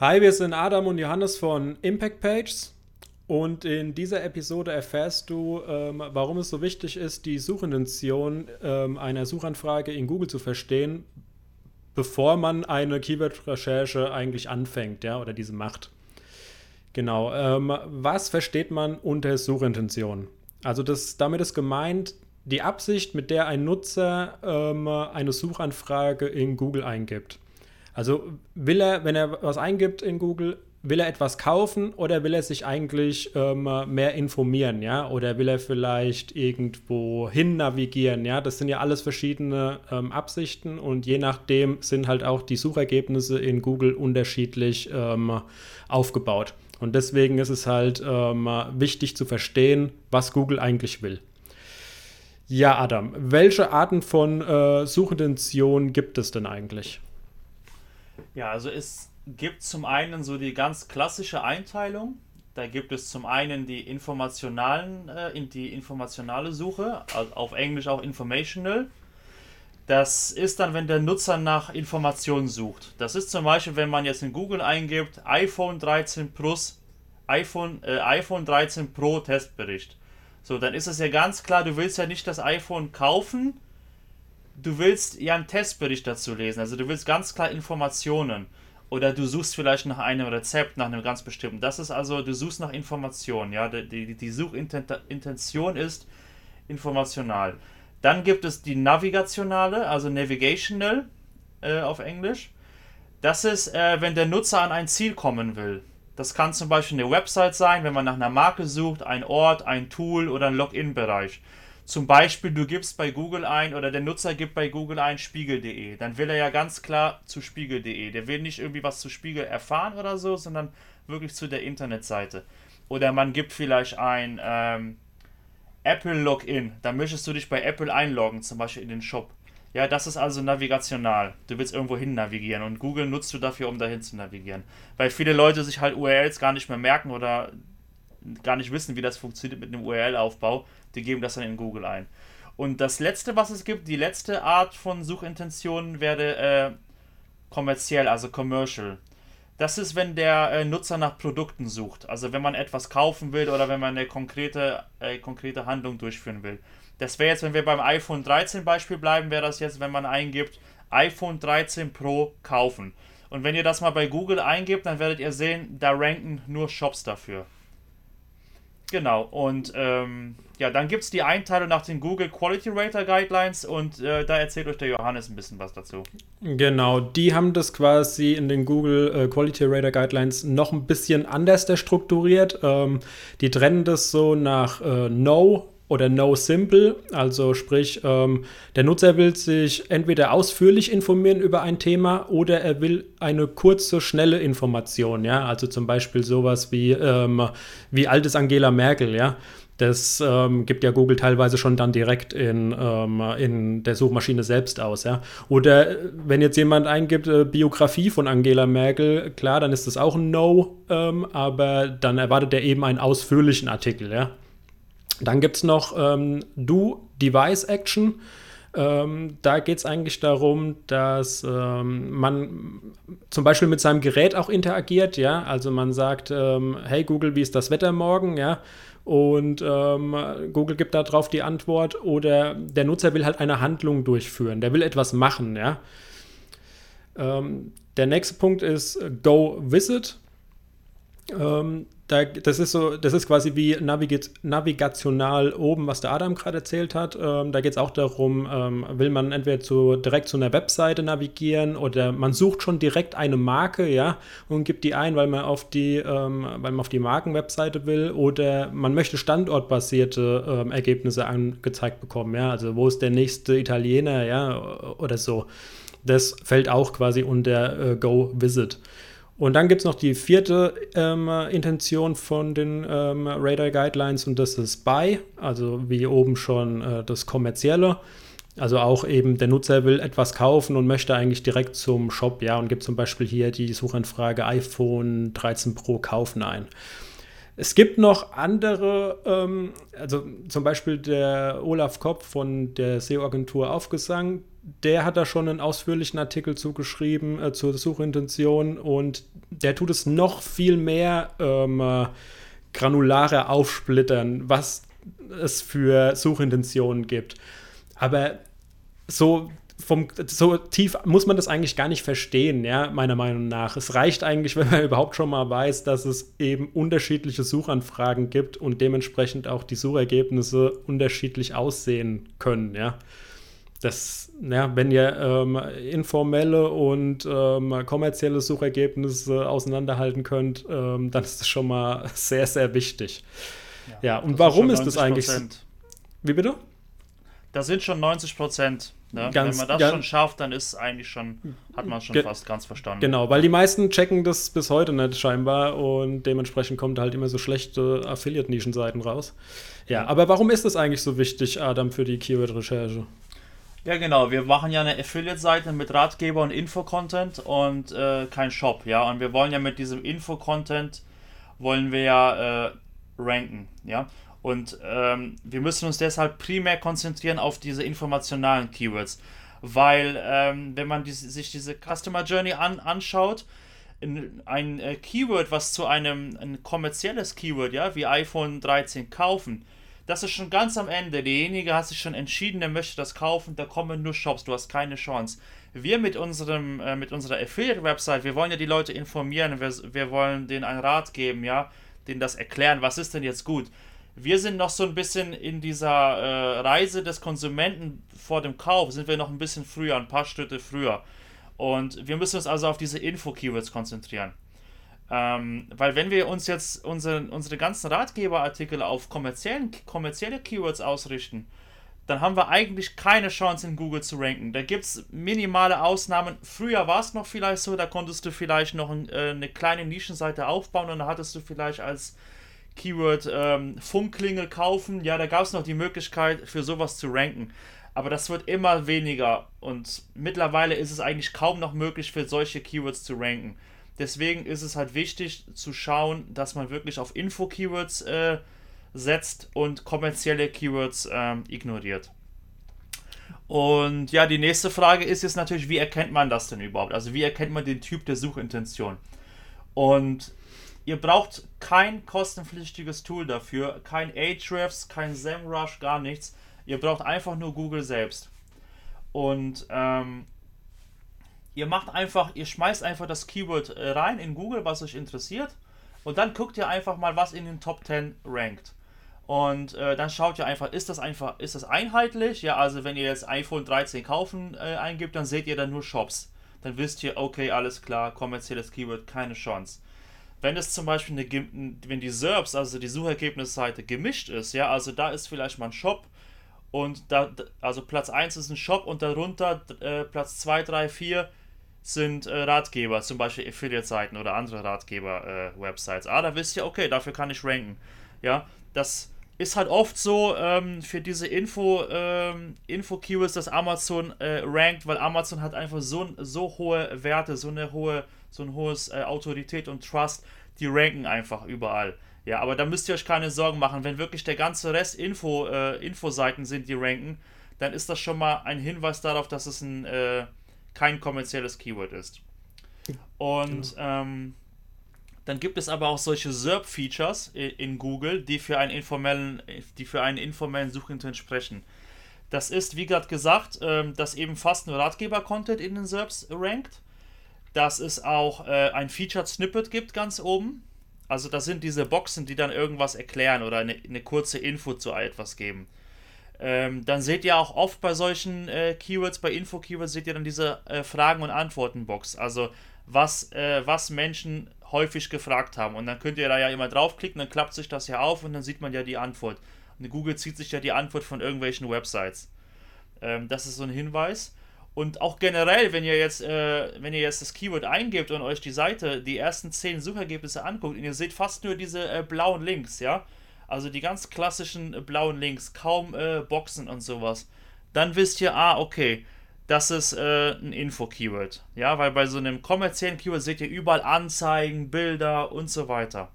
Hi, wir sind Adam und Johannes von Impact Pages und in dieser Episode erfährst du, ähm, warum es so wichtig ist, die Suchintention ähm, einer Suchanfrage in Google zu verstehen, bevor man eine Keyword-Recherche eigentlich anfängt, ja, oder diese macht. Genau. Ähm, was versteht man unter Suchintention? Also das, damit ist gemeint die Absicht, mit der ein Nutzer ähm, eine Suchanfrage in Google eingibt. Also will er, wenn er was eingibt in Google, will er etwas kaufen oder will er sich eigentlich ähm, mehr informieren, ja? Oder will er vielleicht irgendwo hin navigieren, ja? Das sind ja alles verschiedene ähm, Absichten und je nachdem sind halt auch die Suchergebnisse in Google unterschiedlich ähm, aufgebaut. Und deswegen ist es halt ähm, wichtig zu verstehen, was Google eigentlich will. Ja, Adam, welche Arten von äh, Suchintentionen gibt es denn eigentlich? Ja, also es gibt zum einen so die ganz klassische Einteilung. Da gibt es zum einen die informationalen, äh, die informationale Suche, also auf Englisch auch informational. Das ist dann, wenn der Nutzer nach Informationen sucht. Das ist zum Beispiel, wenn man jetzt in Google eingibt, iPhone 13 Plus, iPhone, äh, iPhone 13 Pro Testbericht. So, dann ist es ja ganz klar, du willst ja nicht das iPhone kaufen, du willst ja einen Testbericht dazu lesen. Also du willst ganz klar Informationen. Oder du suchst vielleicht nach einem Rezept, nach einem ganz bestimmten. Das ist also, du suchst nach Informationen. Ja? Die, die, die Suchintention ist informational. Dann gibt es die navigationale, also navigational äh, auf Englisch. Das ist, äh, wenn der Nutzer an ein Ziel kommen will. Das kann zum Beispiel eine Website sein, wenn man nach einer Marke sucht, ein Ort, ein Tool oder ein Login-Bereich. Zum Beispiel, du gibst bei Google ein oder der Nutzer gibt bei Google ein spiegel.de. Dann will er ja ganz klar zu spiegel.de. Der will nicht irgendwie was zu Spiegel erfahren oder so, sondern wirklich zu der Internetseite. Oder man gibt vielleicht ein ähm, Apple Login. Dann möchtest du dich bei Apple einloggen, zum Beispiel in den Shop. Ja, das ist also navigational. Du willst irgendwo hin navigieren und Google nutzt du dafür, um dahin zu navigieren. Weil viele Leute sich halt URLs gar nicht mehr merken oder gar nicht wissen, wie das funktioniert mit einem URL-Aufbau die geben das dann in Google ein. Und das letzte, was es gibt, die letzte Art von Suchintentionen wäre äh, kommerziell, also commercial. Das ist, wenn der äh, Nutzer nach Produkten sucht. Also wenn man etwas kaufen will oder wenn man eine konkrete, äh, konkrete Handlung durchführen will. Das wäre jetzt, wenn wir beim iPhone 13 Beispiel bleiben, wäre das jetzt, wenn man eingibt, iPhone 13 Pro kaufen. Und wenn ihr das mal bei Google eingibt, dann werdet ihr sehen, da ranken nur Shops dafür. Genau, und ähm, ja, dann gibt es die Einteilung nach den Google Quality Rater Guidelines und äh, da erzählt euch der Johannes ein bisschen was dazu. Genau, die haben das quasi in den Google äh, Quality Rater Guidelines noch ein bisschen anders strukturiert. Ähm, die trennen das so nach äh, No oder No Simple. Also sprich, ähm, der Nutzer will sich entweder ausführlich informieren über ein Thema oder er will eine kurze, schnelle Information. Ja, also zum Beispiel sowas wie, ähm, wie alt ist Angela Merkel, ja. Das ähm, gibt ja Google teilweise schon dann direkt in, ähm, in der Suchmaschine selbst aus. Ja? Oder wenn jetzt jemand eingibt, äh, Biografie von Angela Merkel, klar, dann ist das auch ein No, ähm, aber dann erwartet er eben einen ausführlichen Artikel. Ja? Dann gibt es noch ähm, Do Device Action. Ähm, da geht es eigentlich darum, dass ähm, man zum Beispiel mit seinem Gerät auch interagiert, ja. Also man sagt, ähm, hey Google, wie ist das Wetter morgen, ja? Und ähm, Google gibt darauf die Antwort. Oder der Nutzer will halt eine Handlung durchführen, der will etwas machen, ja. Ähm, der nächste Punkt ist Go Visit. Da, das ist so, das ist quasi wie Navigit, navigational oben, was der Adam gerade erzählt hat. Ähm, da geht es auch darum, ähm, will man entweder zu, direkt zu einer Webseite navigieren oder man sucht schon direkt eine Marke, ja, und gibt die ein, weil man auf die, ähm, weil man auf die Markenwebseite will, oder man möchte standortbasierte ähm, Ergebnisse angezeigt bekommen, ja, also wo ist der nächste Italiener, ja, oder so. Das fällt auch quasi unter äh, Go Visit. Und dann gibt es noch die vierte ähm, Intention von den ähm, Radar Guidelines und das ist Buy, also wie oben schon äh, das Kommerzielle. Also auch eben der Nutzer will etwas kaufen und möchte eigentlich direkt zum Shop, ja, und gibt zum Beispiel hier die Suchanfrage iPhone 13 Pro kaufen ein. Es gibt noch andere, ähm, also zum Beispiel der Olaf Kopp von der SEO-Agentur Aufgesang, der hat da schon einen ausführlichen Artikel zugeschrieben äh, zur Suchintention und der tut es noch viel mehr ähm, äh, granularer aufsplittern, was es für Suchintentionen gibt. Aber so vom, so tief muss man das eigentlich gar nicht verstehen, ja, meiner Meinung nach. Es reicht eigentlich, wenn man überhaupt schon mal weiß, dass es eben unterschiedliche Suchanfragen gibt und dementsprechend auch die Suchergebnisse unterschiedlich aussehen können, ja. Das, ja, wenn ihr ähm, informelle und ähm, kommerzielle Suchergebnisse auseinanderhalten könnt, ähm, dann ist das schon mal sehr, sehr wichtig. Ja, ja und warum ist, ist das eigentlich? Wie bitte? Das sind schon 90 Prozent. Ne? Wenn man das schon schafft, dann ist eigentlich schon, hat man schon fast ganz verstanden. Genau, weil die meisten checken das bis heute nicht scheinbar und dementsprechend kommt halt immer so schlechte Affiliate-Nischenseiten raus. Ja, aber warum ist das eigentlich so wichtig, Adam, für die Keyword-Recherche? Ja, genau. Wir machen ja eine Affiliate-Seite mit Ratgeber und Info-Content und äh, kein Shop, ja. Und wir wollen ja mit diesem Info-Content wollen wir ja äh, ranken, ja. Und ähm, wir müssen uns deshalb primär konzentrieren auf diese informationalen Keywords, weil ähm, wenn man die, sich diese Customer Journey an, anschaut, in, ein äh, Keyword, was zu einem ein kommerzielles Keyword, ja, wie iPhone 13 kaufen, das ist schon ganz am Ende. Derjenige hat sich schon entschieden, der möchte das kaufen, da kommen nur Shops, du hast keine Chance. Wir mit unserem, äh, mit unserer Affiliate-Website, wir wollen ja die Leute informieren, wir, wir wollen denen einen Rat geben, ja, denen das erklären, was ist denn jetzt gut wir sind noch so ein bisschen in dieser äh, Reise des Konsumenten vor dem Kauf, sind wir noch ein bisschen früher, ein paar Schritte früher. Und wir müssen uns also auf diese Info-Keywords konzentrieren. Ähm, weil wenn wir uns jetzt unsere, unsere ganzen Ratgeberartikel auf kommerziellen, kommerzielle Keywords ausrichten, dann haben wir eigentlich keine Chance in Google zu ranken. Da gibt es minimale Ausnahmen. Früher war es noch vielleicht so, da konntest du vielleicht noch ein, äh, eine kleine Nischenseite aufbauen und da hattest du vielleicht als Keyword ähm, Funkklingel kaufen. Ja, da gab es noch die Möglichkeit, für sowas zu ranken. Aber das wird immer weniger und mittlerweile ist es eigentlich kaum noch möglich, für solche Keywords zu ranken. Deswegen ist es halt wichtig zu schauen, dass man wirklich auf Info-Keywords äh, setzt und kommerzielle Keywords ähm, ignoriert. Und ja, die nächste Frage ist jetzt natürlich, wie erkennt man das denn überhaupt? Also wie erkennt man den Typ der Suchintention? Und Ihr braucht kein kostenpflichtiges Tool dafür, kein Ahrefs, kein SEMrush, gar nichts. Ihr braucht einfach nur Google selbst. Und ähm, ihr macht einfach, ihr schmeißt einfach das Keyword äh, rein in Google, was euch interessiert. Und dann guckt ihr einfach mal, was in den Top 10 rankt. Und äh, dann schaut ihr einfach, ist das einfach, ist das einheitlich? Ja, also wenn ihr jetzt iPhone 13 kaufen äh, eingibt, dann seht ihr dann nur Shops. Dann wisst ihr, okay, alles klar, kommerzielles Keyword, keine Chance wenn es zum Beispiel eine, wenn die SERPs, also die Suchergebnisseite, gemischt ist, ja, also da ist vielleicht mal ein Shop und da, also Platz 1 ist ein Shop und darunter äh, Platz 2, 3, 4 sind äh, Ratgeber, zum Beispiel Affiliate-Seiten oder andere Ratgeber-Websites. Äh, ah, da wisst ihr, okay, dafür kann ich ranken. Ja, das ist halt oft so ähm, für diese Info, ähm, Info-Keywords, dass Amazon äh, rankt, weil Amazon hat einfach so, so hohe Werte, so eine hohe so ein hohes äh, Autorität und Trust, die ranken einfach überall. Ja, aber da müsst ihr euch keine Sorgen machen. Wenn wirklich der ganze Rest Info, äh, Infoseiten sind, die ranken, dann ist das schon mal ein Hinweis darauf, dass es ein, äh, kein kommerzielles Keyword ist. Und genau. ähm, dann gibt es aber auch solche SERP-Features in Google, die für einen informellen, die für einen informellen Suchintent sprechen. Das ist, wie gerade gesagt, ähm, dass eben fast nur Ratgeber-Content in den SERPs rankt dass es auch äh, ein Featured Snippet gibt ganz oben. Also das sind diese Boxen, die dann irgendwas erklären oder eine, eine kurze Info zu etwas geben. Ähm, dann seht ihr auch oft bei solchen äh, Keywords, bei Info-Keywords, seht ihr dann diese äh, Fragen- und Antworten-Box. Also was, äh, was Menschen häufig gefragt haben. Und dann könnt ihr da ja immer draufklicken, dann klappt sich das ja auf und dann sieht man ja die Antwort. Und Google zieht sich ja die Antwort von irgendwelchen Websites. Ähm, das ist so ein Hinweis. Und auch generell, wenn ihr jetzt, äh, wenn ihr jetzt das Keyword eingebt und euch die Seite, die ersten 10 Suchergebnisse anguckt und ihr seht fast nur diese äh, blauen Links, ja, also die ganz klassischen äh, blauen Links, kaum äh, Boxen und sowas, dann wisst ihr, ah, okay, das ist äh, ein Info-Keyword, ja, weil bei so einem kommerziellen Keyword seht ihr überall Anzeigen, Bilder und so weiter.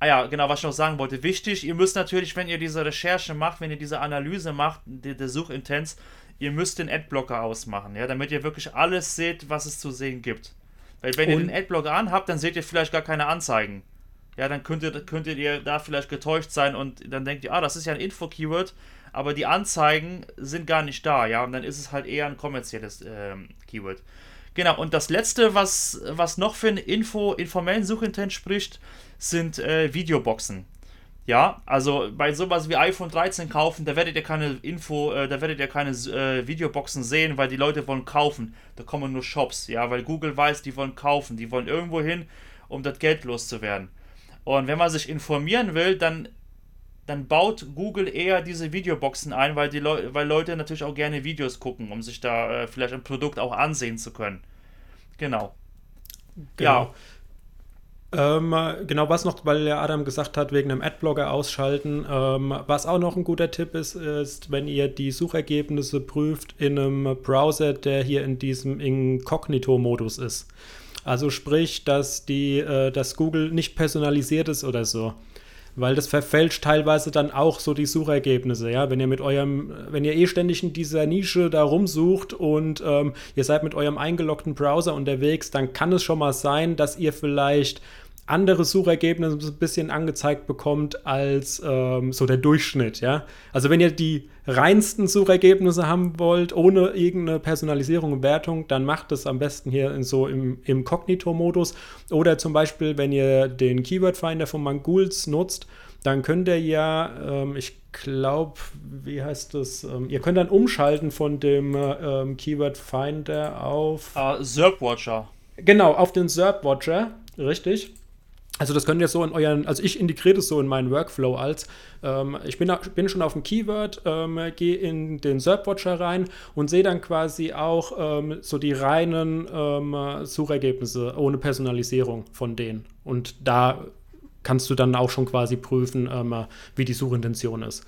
Ah ja, genau, was ich noch sagen wollte. Wichtig, ihr müsst natürlich, wenn ihr diese Recherche macht, wenn ihr diese Analyse macht, der, der Suchintents, ihr müsst den Adblocker ausmachen, ja, damit ihr wirklich alles seht, was es zu sehen gibt. Weil wenn Und ihr den Adblocker anhabt, dann seht ihr vielleicht gar keine Anzeigen. Ja, dann könntet, könntet ihr da vielleicht getäuscht sein und dann denkt ihr, ah, das ist ja ein Info-Keyword, aber die Anzeigen sind gar nicht da, ja, und dann ist es halt eher ein kommerzielles ähm, Keyword. Genau, und das letzte, was, was noch für einen Info, informellen Suchintent spricht, sind äh, Videoboxen. Ja, also bei sowas wie iPhone 13 kaufen, da werdet ihr keine Info, äh, da werdet ihr keine äh, Videoboxen sehen, weil die Leute wollen kaufen. Da kommen nur Shops, ja, weil Google weiß, die wollen kaufen, die wollen irgendwo hin, um das Geld loszuwerden. Und wenn man sich informieren will, dann, dann baut Google eher diese Videoboxen ein, weil, die Leu weil Leute natürlich auch gerne Videos gucken, um sich da äh, vielleicht ein Produkt auch ansehen zu können. Genau. genau. Ja. Ähm, genau, was noch, weil der Adam gesagt hat, wegen einem Adblocker ausschalten. Ähm, was auch noch ein guter Tipp ist, ist, wenn ihr die Suchergebnisse prüft in einem Browser, der hier in diesem Inkognito-Modus ist. Also sprich, dass die, äh, dass Google nicht personalisiert ist oder so. Weil das verfälscht teilweise dann auch so die Suchergebnisse, ja. Wenn ihr mit eurem, wenn ihr eh ständig in dieser Nische da rumsucht und ähm, ihr seid mit eurem eingeloggten Browser unterwegs, dann kann es schon mal sein, dass ihr vielleicht andere Suchergebnisse ein bisschen angezeigt bekommt als ähm, so der Durchschnitt, ja. Also wenn ihr die reinsten Suchergebnisse haben wollt, ohne irgendeine Personalisierung und Wertung, dann macht es am besten hier in so im, im Kognito-Modus. Oder zum Beispiel, wenn ihr den Keyword Finder von Mangools nutzt, dann könnt ihr ja, ähm, ich glaube, wie heißt das? Ähm, ihr könnt dann umschalten von dem ähm, Keyword Finder auf. Uh, SERP Watcher. Genau, auf den SERP Watcher, richtig. Also das könnt ihr so in euren, also ich integriere das so in meinen Workflow als, ähm, ich bin, bin, schon auf dem Keyword, ähm, gehe in den SERP-Watcher rein und sehe dann quasi auch ähm, so die reinen ähm, Suchergebnisse ohne Personalisierung von denen. Und da kannst du dann auch schon quasi prüfen, ähm, wie die Suchintention ist.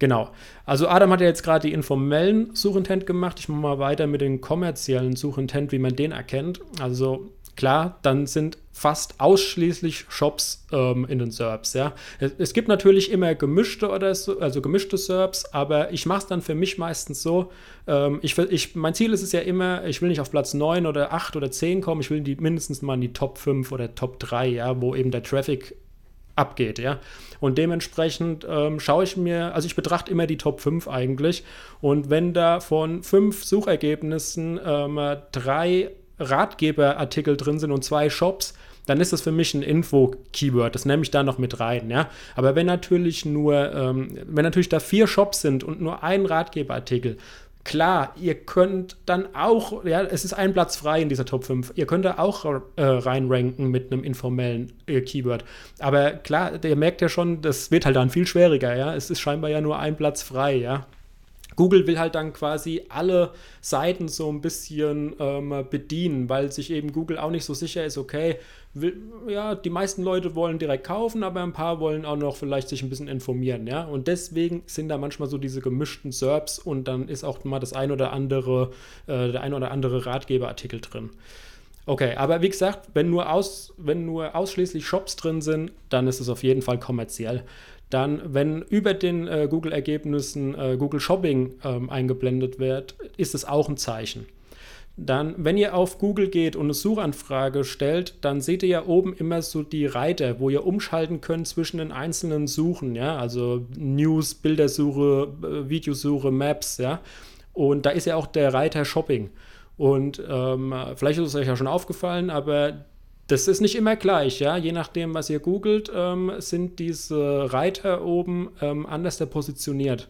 Genau. Also Adam hat ja jetzt gerade die informellen Suchintent gemacht. Ich mache mal weiter mit den kommerziellen Suchintent, wie man den erkennt. Also klar, dann sind fast ausschließlich Shops ähm, in den SERPs. Ja. Es, gibt natürlich immer gemischte oder so, also gemischte SERPs, aber ich mache es dann für mich meistens so. Ähm, ich, ich, mein Ziel ist es ja immer, ich will nicht auf Platz 9 oder 8 oder 10 kommen, ich will die mindestens mal in die Top 5 oder Top 3, ja, wo eben der Traffic abgeht, ja. Und dementsprechend ähm, schaue ich mir, also ich betrachte immer die Top 5 eigentlich. Und wenn da von fünf Suchergebnissen ähm, drei Ratgeberartikel drin sind und zwei Shops, dann ist das für mich ein Info-Keyword. Das nehme ich da noch mit rein, ja. Aber wenn natürlich nur, ähm, wenn natürlich da vier Shops sind und nur ein Ratgeberartikel, klar, ihr könnt dann auch, ja, es ist ein Platz frei in dieser Top 5. Ihr könnt da auch äh, reinranken mit einem informellen äh, Keyword. Aber klar, ihr merkt ja schon, das wird halt dann viel schwieriger, ja. Es ist scheinbar ja nur ein Platz frei, ja. Google will halt dann quasi alle Seiten so ein bisschen ähm, bedienen, weil sich eben Google auch nicht so sicher ist, okay, will, ja, die meisten Leute wollen direkt kaufen, aber ein paar wollen auch noch vielleicht sich ein bisschen informieren, ja. Und deswegen sind da manchmal so diese gemischten SERPs und dann ist auch mal das ein oder andere, äh, der ein oder andere Ratgeberartikel drin. Okay, aber wie gesagt, wenn nur, aus, wenn nur ausschließlich Shops drin sind, dann ist es auf jeden Fall kommerziell. Dann, wenn über den äh, Google-Ergebnissen äh, Google Shopping ähm, eingeblendet wird, ist es auch ein Zeichen. Dann, wenn ihr auf Google geht und eine Suchanfrage stellt, dann seht ihr ja oben immer so die Reiter, wo ihr umschalten könnt zwischen den einzelnen Suchen, ja, also News, Bildersuche, äh, Videosuche, Maps, ja. Und da ist ja auch der Reiter Shopping. Und ähm, vielleicht ist es euch ja schon aufgefallen, aber das ist nicht immer gleich, ja. Je nachdem, was ihr googelt, ähm, sind diese Reiter oben ähm, anders positioniert.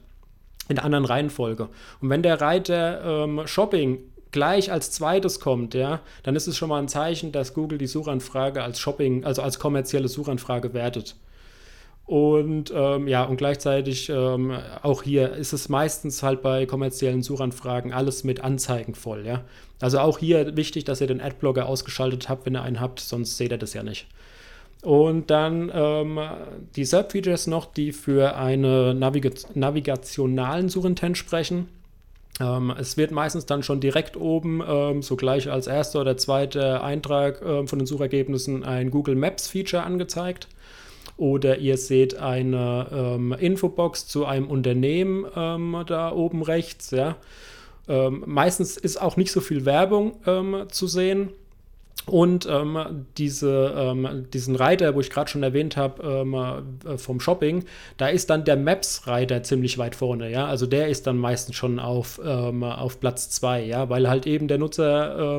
In einer anderen Reihenfolge. Und wenn der Reiter ähm, Shopping gleich als zweites kommt, ja, dann ist es schon mal ein Zeichen, dass Google die Suchanfrage als Shopping, also als kommerzielle Suchanfrage wertet. Und ähm, ja, und gleichzeitig ähm, auch hier ist es meistens halt bei kommerziellen Suchanfragen alles mit Anzeigen voll, ja. Also auch hier wichtig, dass ihr den Adblocker ausgeschaltet habt, wenn ihr einen habt, sonst seht ihr das ja nicht. Und dann ähm, die Sub-Features noch, die für einen Naviga navigationalen Suchintent sprechen. Ähm, es wird meistens dann schon direkt oben, ähm, so gleich als erster oder zweiter Eintrag ähm, von den Suchergebnissen, ein Google Maps Feature angezeigt oder ihr seht eine ähm, Infobox zu einem Unternehmen ähm, da oben rechts, ja. Ähm, meistens ist auch nicht so viel Werbung ähm, zu sehen. Und ähm, diese, ähm, diesen Reiter, wo ich gerade schon erwähnt habe, ähm, äh, vom Shopping, da ist dann der Maps-Reiter ziemlich weit vorne, ja. Also der ist dann meistens schon auf, ähm, auf Platz 2, ja, weil halt eben der Nutzer,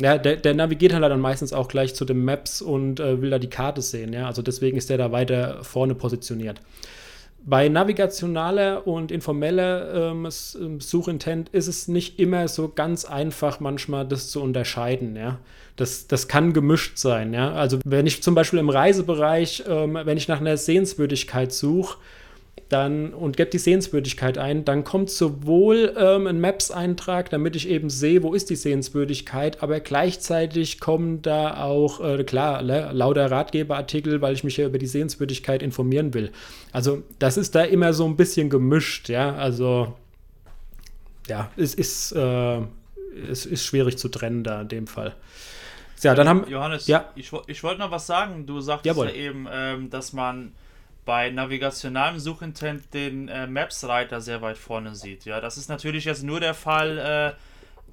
ja, der, der, navigiert halt dann meistens auch gleich zu den Maps und äh, will da die Karte sehen, ja. Also deswegen ist der da weiter vorne positioniert. Bei navigationaler und informeller ähm, Suchintent ist es nicht immer so ganz einfach, manchmal das zu unterscheiden, ja. Das, das kann gemischt sein, ja. Also wenn ich zum Beispiel im Reisebereich, ähm, wenn ich nach einer Sehenswürdigkeit suche, dann und gebe die Sehenswürdigkeit ein, dann kommt sowohl ähm, ein Maps-Eintrag, damit ich eben sehe, wo ist die Sehenswürdigkeit, aber gleichzeitig kommen da auch, äh, klar, ne, lauter Ratgeberartikel, weil ich mich ja über die Sehenswürdigkeit informieren will. Also das ist da immer so ein bisschen gemischt, ja, also ja, es ist, äh, es ist schwierig zu trennen da in dem Fall. Ja, dann haben Johannes, ja. ich, ich wollte noch was sagen. Du sagtest Jawohl. ja eben, ähm, dass man bei navigationalem Suchintent den äh, Maps-Reiter sehr weit vorne sieht. Ja, das ist natürlich jetzt nur der Fall, äh,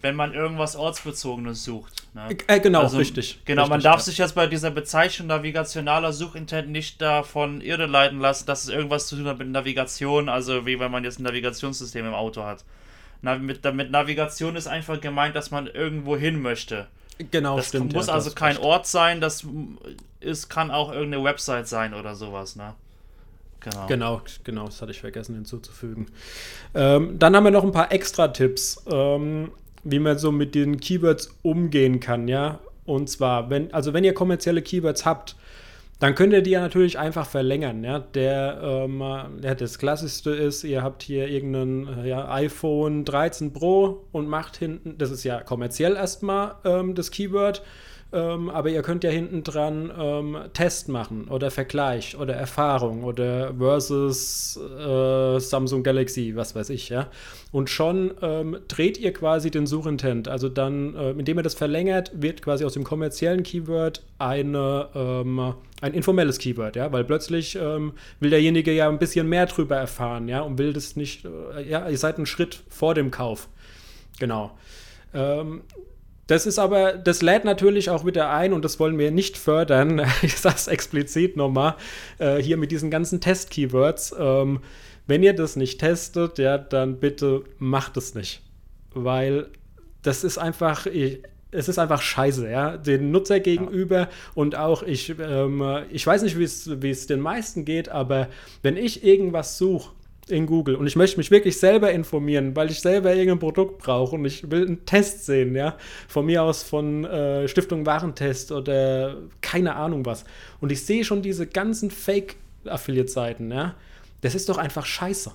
wenn man irgendwas Ortsbezogenes sucht. Ne? Äh, genau, also, richtig. Genau, richtig, man darf ja. sich jetzt bei dieser Bezeichnung navigationaler Suchintent nicht davon irreleiten lassen, dass es irgendwas zu tun hat mit Navigation, also wie wenn man jetzt ein Navigationssystem im Auto hat. Na, mit, mit Navigation ist einfach gemeint, dass man irgendwo hin möchte. Genau, das stimmt. muss ja, also kein Ort sein, das ist, kann auch irgendeine Website sein oder sowas, ne? Genau. genau, genau, das hatte ich vergessen hinzuzufügen. Ähm, dann haben wir noch ein paar Extra-Tipps, ähm, wie man so mit den Keywords umgehen kann, ja. Und zwar, wenn, also wenn ihr kommerzielle Keywords habt, dann könnt ihr die ja natürlich einfach verlängern. Ja? Der, ähm, ja, das Klassischste ist, ihr habt hier irgendein ja, iPhone 13 Pro und macht hinten, das ist ja kommerziell erstmal ähm, das Keyword, ähm, aber ihr könnt ja hinten dran ähm, Test machen oder Vergleich oder Erfahrung oder versus äh, Samsung Galaxy, was weiß ich, ja. Und schon ähm, dreht ihr quasi den Suchintent. Also dann, äh, indem ihr das verlängert, wird quasi aus dem kommerziellen Keyword eine, ähm, ein informelles Keyword, ja, weil plötzlich ähm, will derjenige ja ein bisschen mehr drüber erfahren, ja, und will das nicht, äh, ja, ihr seid einen Schritt vor dem Kauf. Genau. Ähm, das ist aber, das lädt natürlich auch wieder ein und das wollen wir nicht fördern. Ich sage es explizit nochmal, äh, hier mit diesen ganzen Test-Keywords. Ähm, wenn ihr das nicht testet, ja, dann bitte macht es nicht. Weil das ist einfach, ich, es ist einfach scheiße, ja, den Nutzer gegenüber ja. und auch ich, ähm, ich weiß nicht, wie es den meisten geht, aber wenn ich irgendwas suche, in Google und ich möchte mich wirklich selber informieren, weil ich selber irgendein Produkt brauche und ich will einen Test sehen, ja, von mir aus von äh, Stiftung Warentest oder keine Ahnung was. Und ich sehe schon diese ganzen Fake-Affiliate-Seiten, ja, das ist doch einfach scheiße.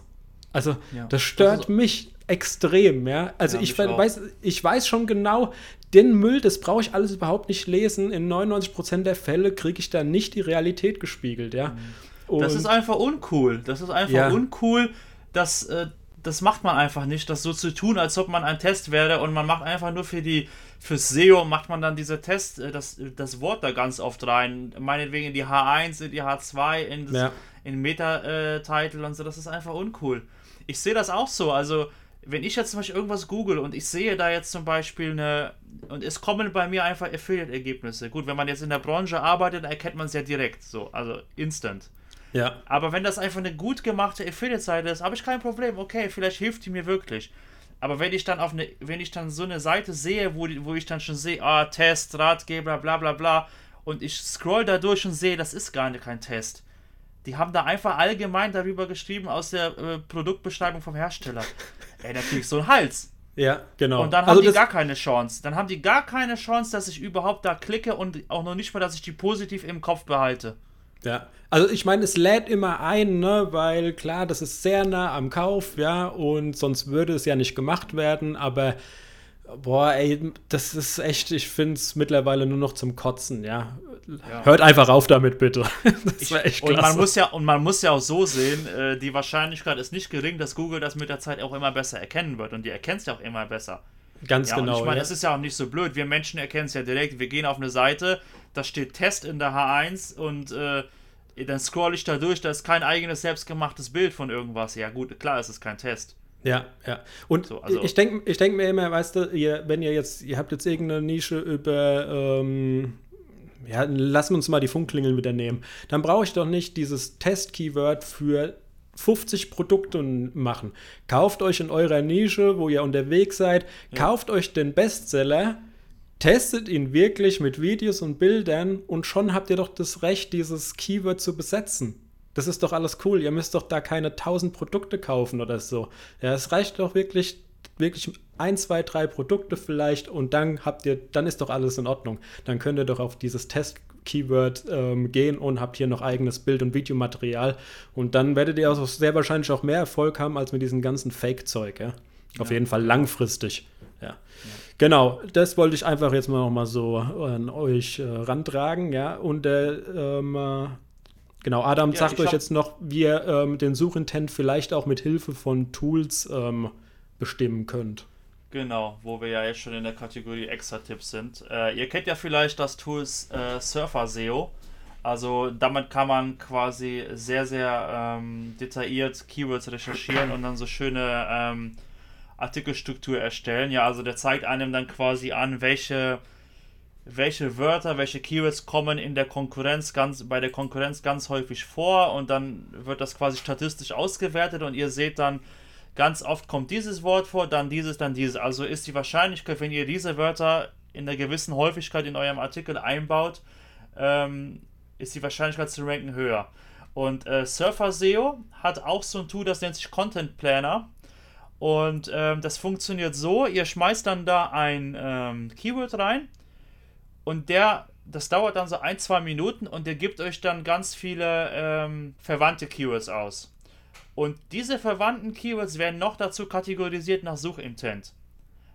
Also, ja. das stört das mich extrem, ja. Also ja, ich weiß, ich weiß schon genau, den Müll, das brauche ich alles überhaupt nicht lesen. In 99% der Fälle kriege ich da nicht die Realität gespiegelt, ja. Mhm. Und das ist einfach uncool. Das ist einfach ja. uncool. Das, äh, das macht man einfach nicht, das so zu tun, als ob man ein Test wäre und man macht einfach nur für die fürs SEO macht man dann diese Test, äh, das, das Wort da ganz oft rein. Meinetwegen in die H1, in die H2, in, das, ja. in Meta-Title und so. Das ist einfach uncool. Ich sehe das auch so. Also, wenn ich jetzt zum Beispiel irgendwas google und ich sehe da jetzt zum Beispiel eine. Und es kommen bei mir einfach Affiliate-Ergebnisse. Gut, wenn man jetzt in der Branche arbeitet, erkennt man es ja direkt. So, also instant. Ja. Aber wenn das einfach eine gut gemachte Affiliate-Seite ist, habe ich kein Problem. Okay, vielleicht hilft die mir wirklich. Aber wenn ich dann auf eine, wenn ich dann so eine Seite sehe, wo, wo ich dann schon sehe, ah, Test, Ratgeber, bla bla bla, und ich scroll da durch und sehe, das ist gar nicht kein Test. Die haben da einfach allgemein darüber geschrieben aus der äh, Produktbeschreibung vom Hersteller. Ey, da krieg ich so einen Hals. Ja, genau. Und dann haben also die gar keine Chance. Dann haben die gar keine Chance, dass ich überhaupt da klicke und auch noch nicht mal, dass ich die positiv im Kopf behalte. Ja, also ich meine, es lädt immer ein, ne, weil klar, das ist sehr nah am Kauf, ja, und sonst würde es ja nicht gemacht werden, aber boah, ey, das ist echt, ich finde es mittlerweile nur noch zum Kotzen, ja. ja. Hört einfach auf damit, bitte. das war echt klasse. Und man muss ja, und man muss ja auch so sehen, äh, die Wahrscheinlichkeit ist nicht gering, dass Google das mit der Zeit auch immer besser erkennen wird und die erkennt es ja auch immer besser. Ganz ja, genau. ich meine, ja. es ist ja auch nicht so blöd. Wir Menschen erkennen es ja direkt. Wir gehen auf eine Seite, da steht Test in der H1 und äh, dann scroll ich da durch, da ist kein eigenes selbstgemachtes Bild von irgendwas. Ja, gut, klar, es ist kein Test. Ja, ja. Und so, also ich denke ich denk mir immer, weißt du, ihr, wenn ihr jetzt, ihr habt jetzt irgendeine Nische über, ähm, ja, lassen wir uns mal die Funkklingeln wieder nehmen. Dann brauche ich doch nicht dieses Test-Keyword für 50 Produkte machen. Kauft euch in eurer Nische, wo ihr unterwegs seid, ja. kauft euch den Bestseller, testet ihn wirklich mit Videos und Bildern und schon habt ihr doch das Recht, dieses Keyword zu besetzen. Das ist doch alles cool. Ihr müsst doch da keine 1000 Produkte kaufen oder so. Ja, es reicht doch wirklich, wirklich ein, zwei, drei Produkte vielleicht und dann habt ihr, dann ist doch alles in Ordnung. Dann könnt ihr doch auf dieses Test-Keyword ähm, gehen und habt hier noch eigenes Bild- und Videomaterial. Und dann werdet ihr auch sehr wahrscheinlich auch mehr Erfolg haben als mit diesem ganzen Fake-Zeug. Ja? Auf ja. jeden Fall langfristig. Ja. ja. Genau, das wollte ich einfach jetzt mal noch mal so an euch äh, rantragen, ja. Und äh, ähm, Genau, Adam sagt euch jetzt noch, wie ihr ähm, den Suchintent vielleicht auch mit Hilfe von Tools ähm, bestimmen könnt. Genau, wo wir ja jetzt schon in der Kategorie Extra-Tipps sind. Äh, ihr kennt ja vielleicht das Tool äh, Surfer SEO. Also damit kann man quasi sehr, sehr ähm, detailliert Keywords recherchieren und dann so schöne ähm, Artikelstruktur erstellen. Ja, also der zeigt einem dann quasi an, welche welche Wörter, welche Keywords kommen in der Konkurrenz ganz, bei der Konkurrenz ganz häufig vor und dann wird das quasi statistisch ausgewertet und ihr seht dann, ganz oft kommt dieses Wort vor, dann dieses, dann dieses. Also ist die Wahrscheinlichkeit, wenn ihr diese Wörter in einer gewissen Häufigkeit in eurem Artikel einbaut, ähm, ist die Wahrscheinlichkeit zu ranken höher. Und äh, Surfer SEO hat auch so ein Tool, das nennt sich Content Planner. Und ähm, das funktioniert so: Ihr schmeißt dann da ein ähm, Keyword rein und der, das dauert dann so ein, zwei Minuten und der gibt euch dann ganz viele ähm, verwandte Keywords aus. Und diese verwandten Keywords werden noch dazu kategorisiert nach Suchintent.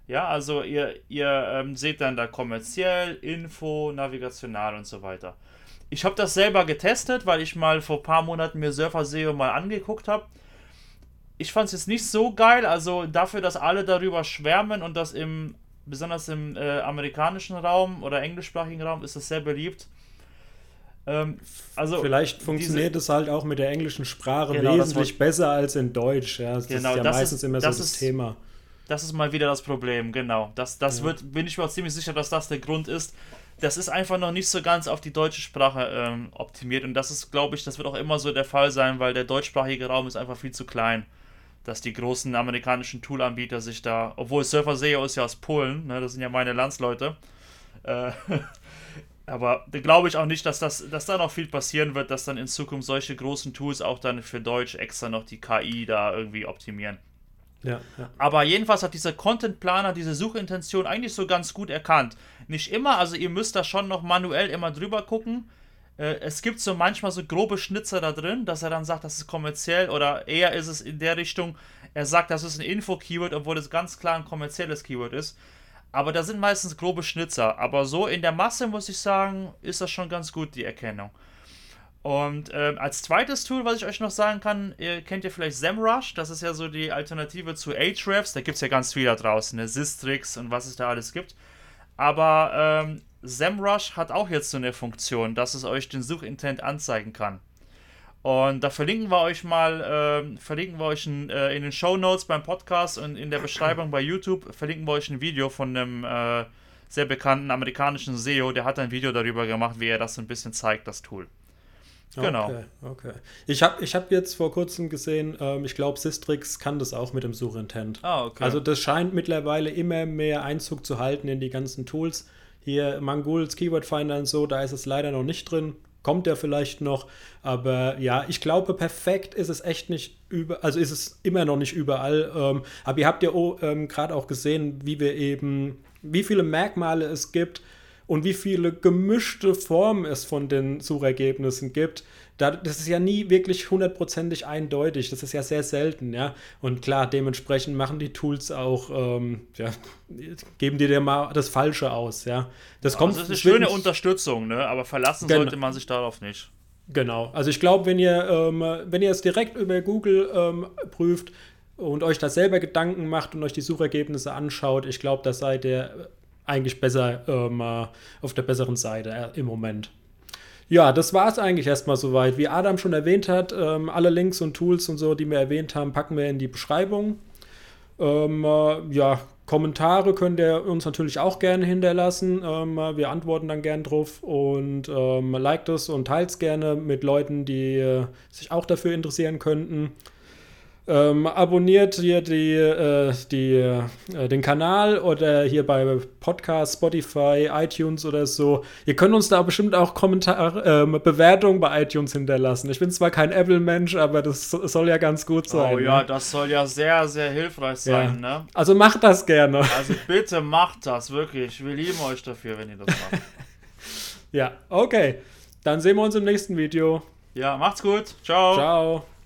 Ja, also ihr, ihr ähm, seht dann da kommerziell, Info, navigational und so weiter. Ich habe das selber getestet, weil ich mal vor ein paar Monaten mir Surfer SEO mal angeguckt habe. Ich fand es jetzt nicht so geil, also dafür, dass alle darüber schwärmen und das im besonders im äh, amerikanischen Raum oder englischsprachigen Raum ist das sehr beliebt. Ähm, also Vielleicht funktioniert es halt auch mit der englischen Sprache genau, wesentlich besser als in Deutsch. Ja. Das genau, ist ja das meistens ist, immer so das, das Thema. Das ist mal wieder das Problem, genau. Das, das ja. wird, bin ich mir auch ziemlich sicher, dass das der Grund ist. Das ist einfach noch nicht so ganz auf die deutsche Sprache ähm, optimiert und das ist, glaube ich, das wird auch immer so der Fall sein, weil der deutschsprachige Raum ist einfach viel zu klein dass die großen amerikanischen Toolanbieter sich da, obwohl Surfer SEO ist ja aus Polen, ne, das sind ja meine Landsleute, äh, aber da glaube ich auch nicht, dass, das, dass da noch viel passieren wird, dass dann in Zukunft solche großen Tools auch dann für Deutsch extra noch die KI da irgendwie optimieren. Ja, ja. Aber jedenfalls hat dieser Content Planer diese Suchintention eigentlich so ganz gut erkannt. Nicht immer, also ihr müsst da schon noch manuell immer drüber gucken. Äh, es gibt so manchmal so grobe Schnitzer da drin, dass er dann sagt, das ist kommerziell oder eher ist es in der Richtung, er sagt, das ist ein Info-Keyword, obwohl es ganz klar ein kommerzielles Keyword ist. Aber da sind meistens grobe Schnitzer. Aber so in der Masse muss ich sagen, ist das schon ganz gut, die Erkennung. Und äh, als zweites Tool, was ich euch noch sagen kann, ihr kennt ihr vielleicht SEMrush, das ist ja so die Alternative zu Ahrefs. Da gibt es ja ganz viel da draußen, ne? Sistrix und was es da alles gibt. Aber ähm, SEMrush hat auch jetzt so eine Funktion, dass es euch den Suchintent anzeigen kann. Und da verlinken wir euch mal, äh, verlinken wir euch ein, äh, in den Show Notes beim Podcast und in der Beschreibung bei YouTube verlinken wir euch ein Video von einem äh, sehr bekannten amerikanischen SEO, der hat ein Video darüber gemacht, wie er das so ein bisschen zeigt, das Tool. Genau. Okay, okay. Ich habe ich hab jetzt vor kurzem gesehen, ähm, ich glaube, Sistrix kann das auch mit dem Suchintent. Ah, okay. Also das scheint mittlerweile immer mehr Einzug zu halten in die ganzen Tools. Hier Manguls Keyword Finder und so, da ist es leider noch nicht drin. Kommt der vielleicht noch, aber ja, ich glaube, perfekt ist es echt nicht über, also ist es immer noch nicht überall. Ähm, aber ihr habt ja ähm, gerade auch gesehen, wie wir eben, wie viele Merkmale es gibt und wie viele gemischte Formen es von den Suchergebnissen gibt das ist ja nie wirklich hundertprozentig eindeutig. Das ist ja sehr selten, ja. Und klar, dementsprechend machen die Tools auch, ähm, ja, geben dir mal das Falsche aus, ja. Das ja, kommt. Das ist eine schöne Unterstützung, ne? Aber verlassen genau. sollte man sich darauf nicht. Genau. Also ich glaube, wenn ihr, ähm, wenn ihr es direkt über Google ähm, prüft und euch da selber Gedanken macht und euch die Suchergebnisse anschaut, ich glaube, da seid ihr eigentlich besser ähm, auf der besseren Seite äh, im Moment. Ja, das war es eigentlich erstmal soweit. Wie Adam schon erwähnt hat, ähm, alle Links und Tools und so, die wir erwähnt haben, packen wir in die Beschreibung. Ähm, äh, ja, Kommentare könnt ihr uns natürlich auch gerne hinterlassen. Ähm, wir antworten dann gern drauf und ähm, liked es und teilt es gerne mit Leuten, die äh, sich auch dafür interessieren könnten. Ähm, abonniert hier die, äh, die, äh, den Kanal oder hier bei Podcast, Spotify, iTunes oder so. Ihr könnt uns da bestimmt auch Kommentar, äh, Bewertungen bei iTunes hinterlassen. Ich bin zwar kein Apple-Mensch, aber das soll ja ganz gut sein. Oh ja, ne? das soll ja sehr, sehr hilfreich sein. Ja. Ne? Also macht das gerne. Also bitte macht das, wirklich. Wir lieben euch dafür, wenn ihr das macht. ja, okay. Dann sehen wir uns im nächsten Video. Ja, macht's gut. Ciao. Ciao.